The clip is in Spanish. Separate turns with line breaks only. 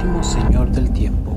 último Señor del tiempo.